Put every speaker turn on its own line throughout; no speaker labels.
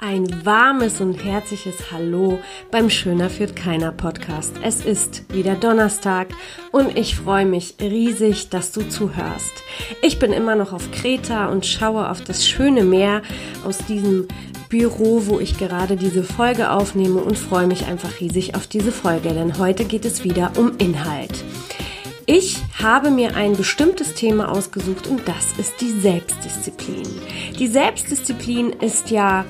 Ein warmes und herzliches Hallo beim Schöner führt keiner Podcast. Es ist wieder Donnerstag und ich freue mich riesig, dass du zuhörst. Ich bin immer noch auf Kreta und schaue auf das schöne Meer aus diesem Büro, wo ich gerade diese Folge aufnehme und freue mich einfach riesig auf diese Folge, denn heute geht es wieder um Inhalt. Ich habe mir ein bestimmtes Thema ausgesucht und das ist die Selbstdisziplin. Die Selbstdisziplin ist ja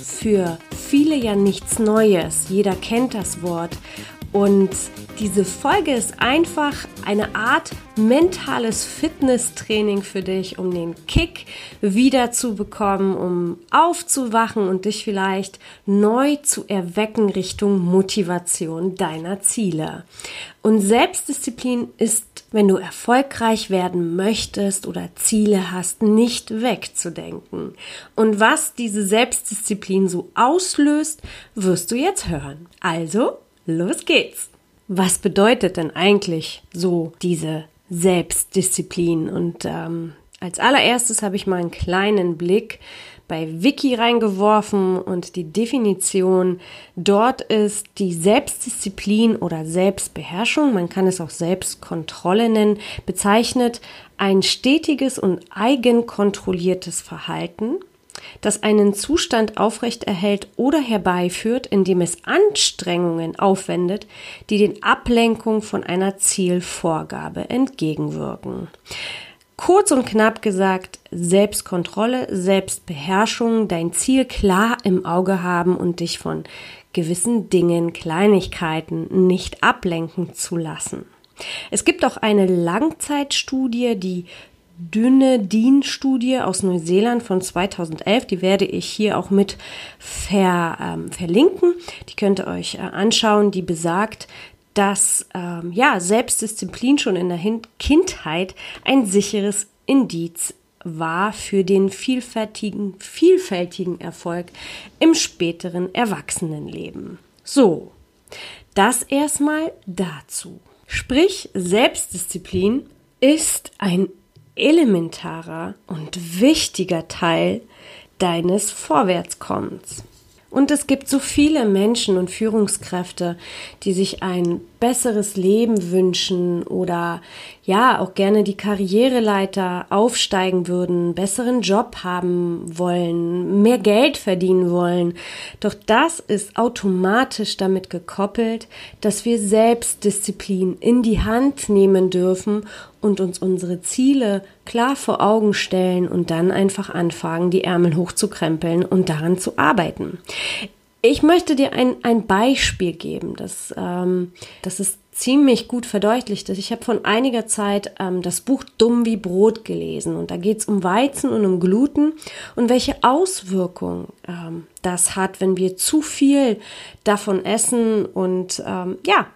für viele ja nichts Neues. Jeder kennt das Wort. Und diese Folge ist einfach eine Art mentales Fitnesstraining für dich, um den Kick wiederzubekommen, um aufzuwachen und dich vielleicht neu zu erwecken Richtung Motivation deiner Ziele. Und Selbstdisziplin ist, wenn du erfolgreich werden möchtest oder Ziele hast, nicht wegzudenken. Und was diese Selbstdisziplin so auslöst, wirst du jetzt hören. Also, Los geht's! Was bedeutet denn eigentlich so diese Selbstdisziplin? Und ähm, als allererstes habe ich mal einen kleinen Blick bei Wiki reingeworfen und die Definition dort ist die Selbstdisziplin oder Selbstbeherrschung, man kann es auch Selbstkontrolle nennen, bezeichnet ein stetiges und eigenkontrolliertes Verhalten, das einen Zustand aufrechterhält oder herbeiführt, indem es Anstrengungen aufwendet, die den Ablenkungen von einer Zielvorgabe entgegenwirken. Kurz und knapp gesagt, Selbstkontrolle, Selbstbeherrschung, dein Ziel klar im Auge haben und dich von gewissen Dingen, Kleinigkeiten nicht ablenken zu lassen. Es gibt auch eine Langzeitstudie, die dünne DIN-Studie aus Neuseeland von 2011. Die werde ich hier auch mit ver, ähm, verlinken. Die könnt ihr euch äh, anschauen. Die besagt, dass ähm, ja Selbstdisziplin schon in der Hin Kindheit ein sicheres Indiz war für den vielfältigen, vielfältigen Erfolg im späteren Erwachsenenleben. So, das erstmal dazu. Sprich, Selbstdisziplin ist ein elementarer und wichtiger Teil deines Vorwärtskommens. Und es gibt so viele Menschen und Führungskräfte, die sich ein besseres Leben wünschen oder ja auch gerne die Karriereleiter aufsteigen würden, besseren Job haben wollen, mehr Geld verdienen wollen. Doch das ist automatisch damit gekoppelt, dass wir Selbstdisziplin in die Hand nehmen dürfen und uns unsere Ziele klar vor Augen stellen und dann einfach anfangen, die Ärmel hochzukrempeln und daran zu arbeiten. Ich möchte dir ein, ein Beispiel geben, das, ähm, das ist ziemlich gut verdeutlicht ist. Ich habe von einiger Zeit ähm, das Buch Dumm wie Brot gelesen und da geht es um Weizen und um Gluten und welche Auswirkungen ähm, das hat, wenn wir zu viel davon essen und ähm, ja.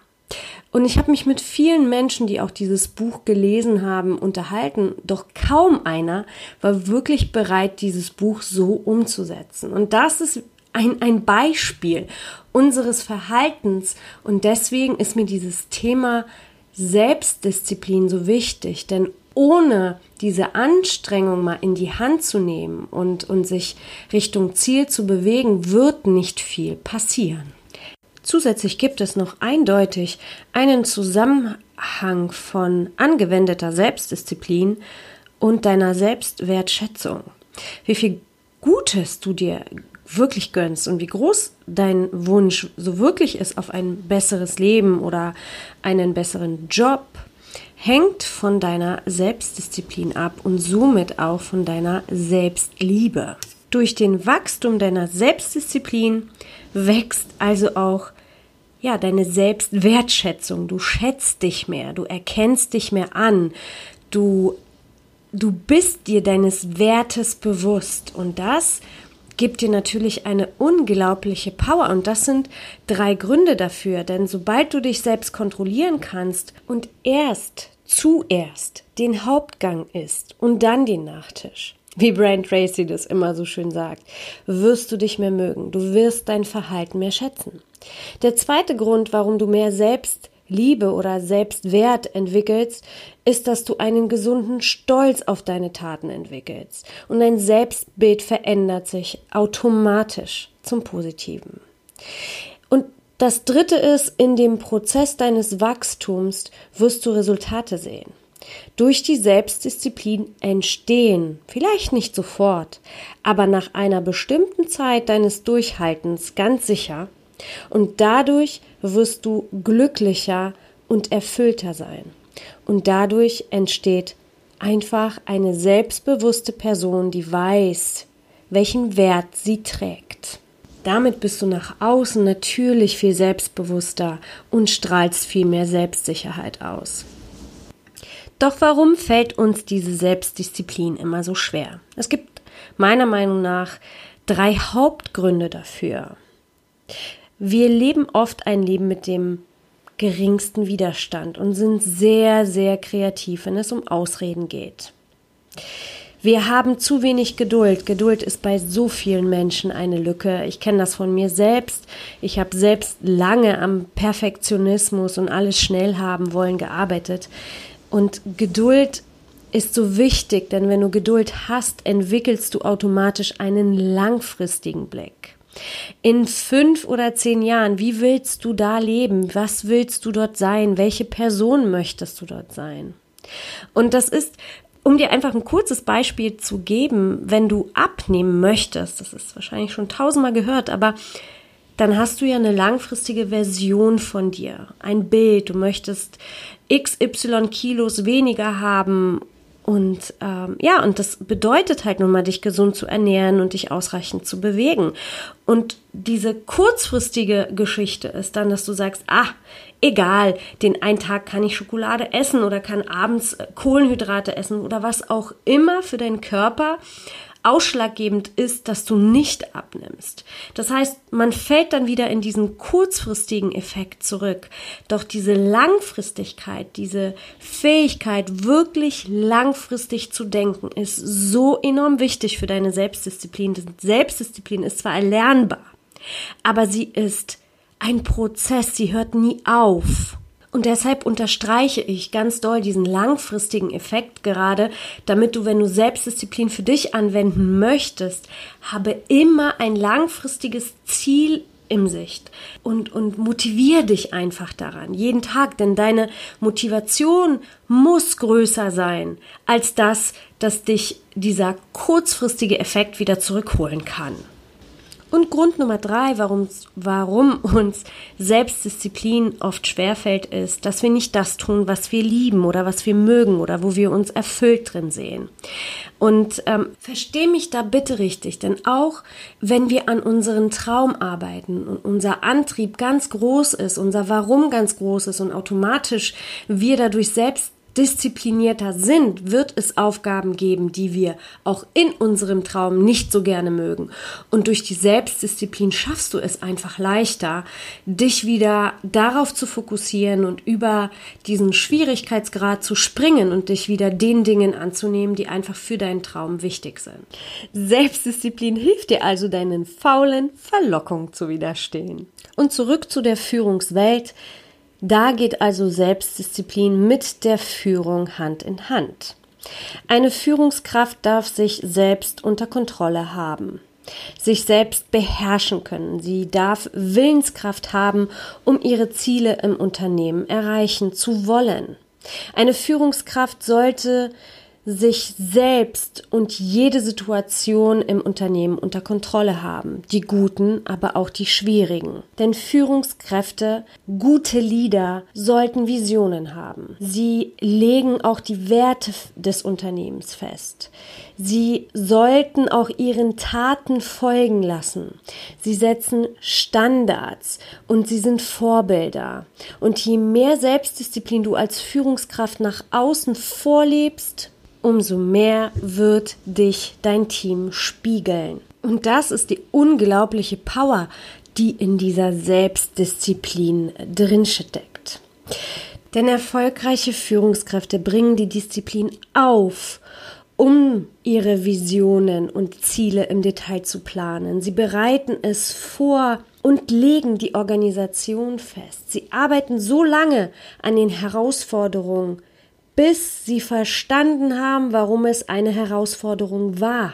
Und ich habe mich mit vielen Menschen, die auch dieses Buch gelesen haben, unterhalten, doch kaum einer war wirklich bereit, dieses Buch so umzusetzen. Und das ist ein, ein Beispiel unseres Verhaltens. Und deswegen ist mir dieses Thema Selbstdisziplin so wichtig, denn ohne diese Anstrengung mal in die Hand zu nehmen und, und sich Richtung Ziel zu bewegen, wird nicht viel passieren. Zusätzlich gibt es noch eindeutig einen Zusammenhang von angewendeter Selbstdisziplin und deiner Selbstwertschätzung. Wie viel Gutes du dir wirklich gönnst und wie groß dein Wunsch so wirklich ist auf ein besseres Leben oder einen besseren Job, hängt von deiner Selbstdisziplin ab und somit auch von deiner Selbstliebe. Durch den Wachstum deiner Selbstdisziplin wächst also auch ja, deine Selbstwertschätzung. Du schätzt dich mehr, du erkennst dich mehr an, du du bist dir deines Wertes bewusst und das gibt dir natürlich eine unglaubliche Power. Und das sind drei Gründe dafür. Denn sobald du dich selbst kontrollieren kannst und erst, zuerst den Hauptgang isst und dann den Nachtisch, wie Brian Tracy das immer so schön sagt, wirst du dich mehr mögen. Du wirst dein Verhalten mehr schätzen. Der zweite Grund, warum du mehr selbst Liebe oder Selbstwert entwickelst, ist, dass du einen gesunden Stolz auf deine Taten entwickelst. Und dein Selbstbild verändert sich automatisch zum Positiven. Und das dritte ist, in dem Prozess deines Wachstums wirst du Resultate sehen. Durch die Selbstdisziplin entstehen, vielleicht nicht sofort, aber nach einer bestimmten Zeit deines Durchhaltens ganz sicher, und dadurch wirst du glücklicher und erfüllter sein. Und dadurch entsteht einfach eine selbstbewusste Person, die weiß, welchen Wert sie trägt. Damit bist du nach außen natürlich viel selbstbewusster und strahlst viel mehr Selbstsicherheit aus. Doch warum fällt uns diese Selbstdisziplin immer so schwer? Es gibt meiner Meinung nach drei Hauptgründe dafür. Wir leben oft ein Leben mit dem geringsten Widerstand und sind sehr, sehr kreativ, wenn es um Ausreden geht. Wir haben zu wenig Geduld. Geduld ist bei so vielen Menschen eine Lücke. Ich kenne das von mir selbst. Ich habe selbst lange am Perfektionismus und alles schnell haben wollen gearbeitet. Und Geduld ist so wichtig, denn wenn du Geduld hast, entwickelst du automatisch einen langfristigen Blick. In fünf oder zehn Jahren, wie willst du da leben? Was willst du dort sein? Welche Person möchtest du dort sein? Und das ist, um dir einfach ein kurzes Beispiel zu geben, wenn du abnehmen möchtest, das ist wahrscheinlich schon tausendmal gehört, aber dann hast du ja eine langfristige Version von dir, ein Bild, du möchtest XY Kilos weniger haben und ähm, ja, und das bedeutet halt nun mal, dich gesund zu ernähren und dich ausreichend zu bewegen. Und diese kurzfristige Geschichte ist dann, dass du sagst, ah, egal, den einen Tag kann ich Schokolade essen oder kann abends äh, Kohlenhydrate essen oder was auch immer für deinen Körper ausschlaggebend ist, dass du nicht abnimmst. Das heißt, man fällt dann wieder in diesen kurzfristigen Effekt zurück. Doch diese Langfristigkeit, diese Fähigkeit, wirklich langfristig zu denken, ist so enorm wichtig für deine Selbstdisziplin. Selbstdisziplin ist zwar erlernbar, aber sie ist ein Prozess, sie hört nie auf. Und deshalb unterstreiche ich ganz doll diesen langfristigen Effekt gerade, damit du, wenn du Selbstdisziplin für dich anwenden möchtest, habe immer ein langfristiges Ziel im Sicht und, und motivier dich einfach daran, jeden Tag, denn deine Motivation muss größer sein als das, dass dich dieser kurzfristige Effekt wieder zurückholen kann. Und Grund Nummer drei, warum, warum uns Selbstdisziplin oft schwerfällt, ist, dass wir nicht das tun, was wir lieben oder was wir mögen oder wo wir uns erfüllt drin sehen. Und ähm, versteh mich da bitte richtig, denn auch wenn wir an unseren Traum arbeiten und unser Antrieb ganz groß ist, unser Warum ganz groß ist und automatisch wir dadurch selbst disziplinierter sind, wird es Aufgaben geben, die wir auch in unserem Traum nicht so gerne mögen. Und durch die Selbstdisziplin schaffst du es einfach leichter, dich wieder darauf zu fokussieren und über diesen Schwierigkeitsgrad zu springen und dich wieder den Dingen anzunehmen, die einfach für deinen Traum wichtig sind. Selbstdisziplin hilft dir also, deinen faulen Verlockungen zu widerstehen. Und zurück zu der Führungswelt. Da geht also Selbstdisziplin mit der Führung Hand in Hand. Eine Führungskraft darf sich selbst unter Kontrolle haben, sich selbst beherrschen können. Sie darf Willenskraft haben, um ihre Ziele im Unternehmen erreichen zu wollen. Eine Führungskraft sollte sich selbst und jede Situation im Unternehmen unter Kontrolle haben. Die guten, aber auch die schwierigen. Denn Führungskräfte, gute Leader sollten Visionen haben. Sie legen auch die Werte des Unternehmens fest. Sie sollten auch ihren Taten folgen lassen. Sie setzen Standards und sie sind Vorbilder. Und je mehr Selbstdisziplin du als Führungskraft nach außen vorlebst, umso mehr wird dich dein Team spiegeln. Und das ist die unglaubliche Power, die in dieser Selbstdisziplin drin steckt. Denn erfolgreiche Führungskräfte bringen die Disziplin auf um ihre Visionen und Ziele im Detail zu planen. Sie bereiten es vor und legen die Organisation fest. Sie arbeiten so lange an den Herausforderungen, bis sie verstanden haben, warum es eine Herausforderung war.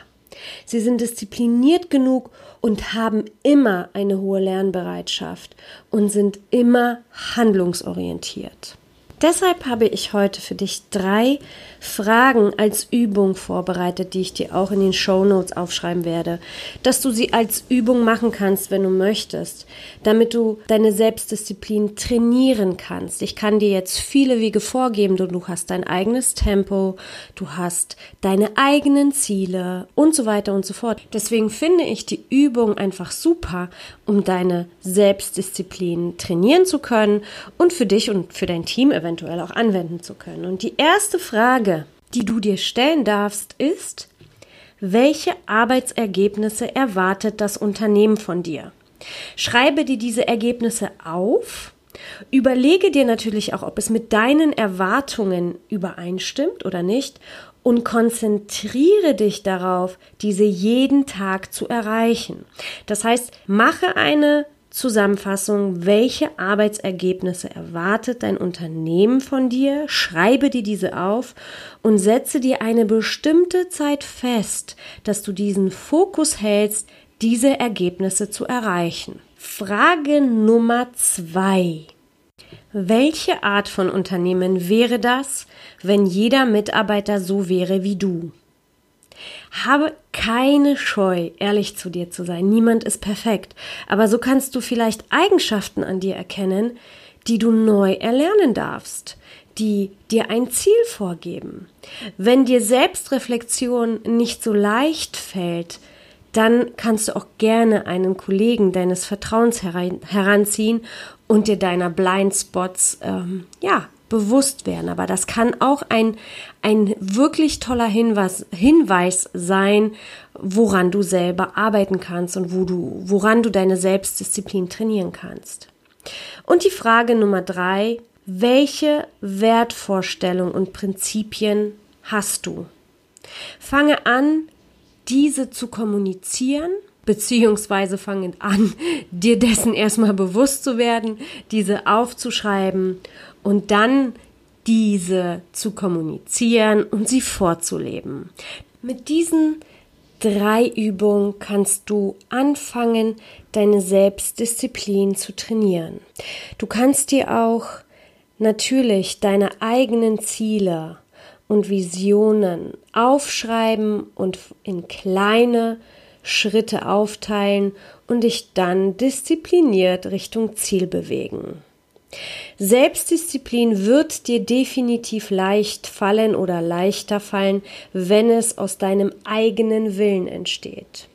Sie sind diszipliniert genug und haben immer eine hohe Lernbereitschaft und sind immer handlungsorientiert. Deshalb habe ich heute für dich drei Fragen als Übung vorbereitet, die ich dir auch in den Show Notes aufschreiben werde, dass du sie als Übung machen kannst, wenn du möchtest, damit du deine Selbstdisziplin trainieren kannst. Ich kann dir jetzt viele Wege vorgeben, du, hast dein eigenes Tempo, du hast deine eigenen Ziele und so weiter und so fort. Deswegen finde ich die Übung einfach super, um deine Selbstdisziplin trainieren zu können und für dich und für dein Team eventuell eventuell auch anwenden zu können. Und die erste Frage, die du dir stellen darfst, ist, welche Arbeitsergebnisse erwartet das Unternehmen von dir? Schreibe dir diese Ergebnisse auf. Überlege dir natürlich auch, ob es mit deinen Erwartungen übereinstimmt oder nicht und konzentriere dich darauf, diese jeden Tag zu erreichen. Das heißt, mache eine Zusammenfassung, welche Arbeitsergebnisse erwartet dein Unternehmen von dir, schreibe dir diese auf und setze dir eine bestimmte Zeit fest, dass du diesen Fokus hältst, diese Ergebnisse zu erreichen. Frage Nummer zwei. Welche Art von Unternehmen wäre das, wenn jeder Mitarbeiter so wäre wie du? Habe keine Scheu, ehrlich zu dir zu sein. Niemand ist perfekt. Aber so kannst du vielleicht Eigenschaften an dir erkennen, die du neu erlernen darfst, die dir ein Ziel vorgeben. Wenn dir Selbstreflexion nicht so leicht fällt, dann kannst du auch gerne einen Kollegen deines Vertrauens heranziehen und dir deiner Blindspots ähm, ja bewusst werden. Aber das kann auch ein, ein wirklich toller Hinweis, Hinweis sein, woran du selber arbeiten kannst und wo du, woran du deine Selbstdisziplin trainieren kannst. Und die Frage Nummer drei, welche Wertvorstellung und Prinzipien hast du? Fange an, diese zu kommunizieren beziehungsweise fange an, dir dessen erstmal bewusst zu werden, diese aufzuschreiben und dann diese zu kommunizieren und sie vorzuleben. Mit diesen drei Übungen kannst du anfangen, deine Selbstdisziplin zu trainieren. Du kannst dir auch natürlich deine eigenen Ziele und Visionen aufschreiben und in kleine Schritte aufteilen und dich dann diszipliniert Richtung Ziel bewegen. Selbstdisziplin wird dir definitiv leicht fallen oder leichter fallen, wenn es aus deinem eigenen Willen entsteht.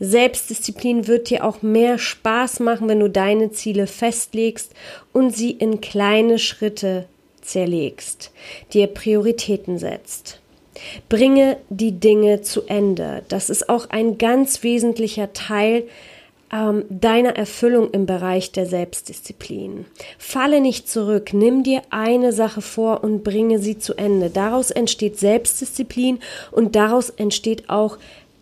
Selbstdisziplin wird dir auch mehr Spaß machen, wenn du deine Ziele festlegst und sie in kleine Schritte zerlegst, dir Prioritäten setzt. Bringe die Dinge zu Ende. Das ist auch ein ganz wesentlicher Teil ähm, deiner Erfüllung im Bereich der Selbstdisziplin. Falle nicht zurück, nimm dir eine Sache vor und bringe sie zu Ende. Daraus entsteht Selbstdisziplin und daraus entsteht auch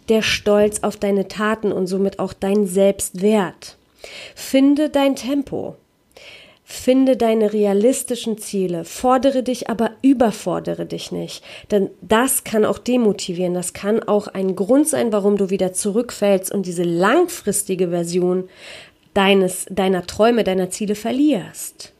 der Stolz auf deine Taten und somit auch dein Selbstwert. Finde dein Tempo. Finde deine realistischen Ziele, fordere dich, aber überfordere dich nicht. Denn das kann auch demotivieren, das kann auch ein Grund sein, warum du wieder zurückfällst und diese langfristige Version deines, deiner Träume, deiner Ziele verlierst.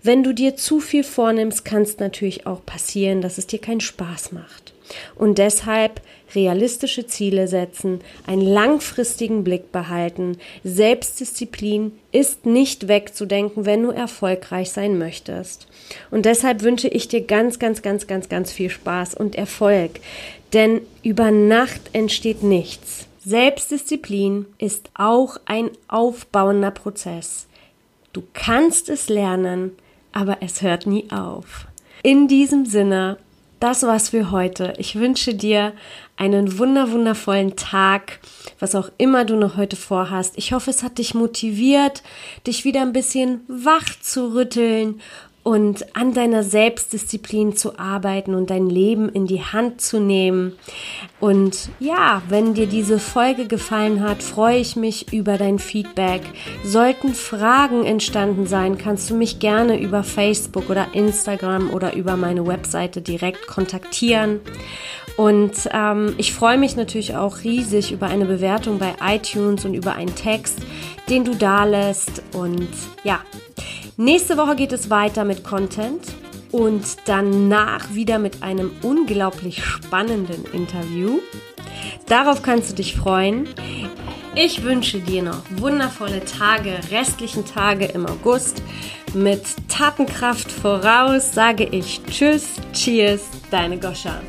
Wenn du dir zu viel vornimmst, kann es natürlich auch passieren, dass es dir keinen Spaß macht. Und deshalb realistische Ziele setzen, einen langfristigen Blick behalten. Selbstdisziplin ist nicht wegzudenken, wenn du erfolgreich sein möchtest. Und deshalb wünsche ich dir ganz, ganz, ganz, ganz, ganz viel Spaß und Erfolg. Denn über Nacht entsteht nichts. Selbstdisziplin ist auch ein aufbauender Prozess. Du kannst es lernen, aber es hört nie auf. In diesem Sinne das war's für heute. Ich wünsche dir einen wunder wundervollen Tag, was auch immer du noch heute vorhast. Ich hoffe, es hat dich motiviert, dich wieder ein bisschen wach zu rütteln und an deiner Selbstdisziplin zu arbeiten und dein Leben in die Hand zu nehmen. Und ja, wenn dir diese Folge gefallen hat, freue ich mich über dein Feedback. Sollten Fragen entstanden sein, kannst du mich gerne über Facebook oder Instagram oder über meine Webseite direkt kontaktieren. Und ähm, ich freue mich natürlich auch riesig über eine Bewertung bei iTunes und über einen Text, den du da lässt. Und ja, nächste Woche geht es weiter mit Content und danach wieder mit einem unglaublich spannenden Interview. Darauf kannst du dich freuen. Ich wünsche dir noch wundervolle Tage, restlichen Tage im August. Mit Tatenkraft voraus sage ich Tschüss, Cheers, deine Goscha.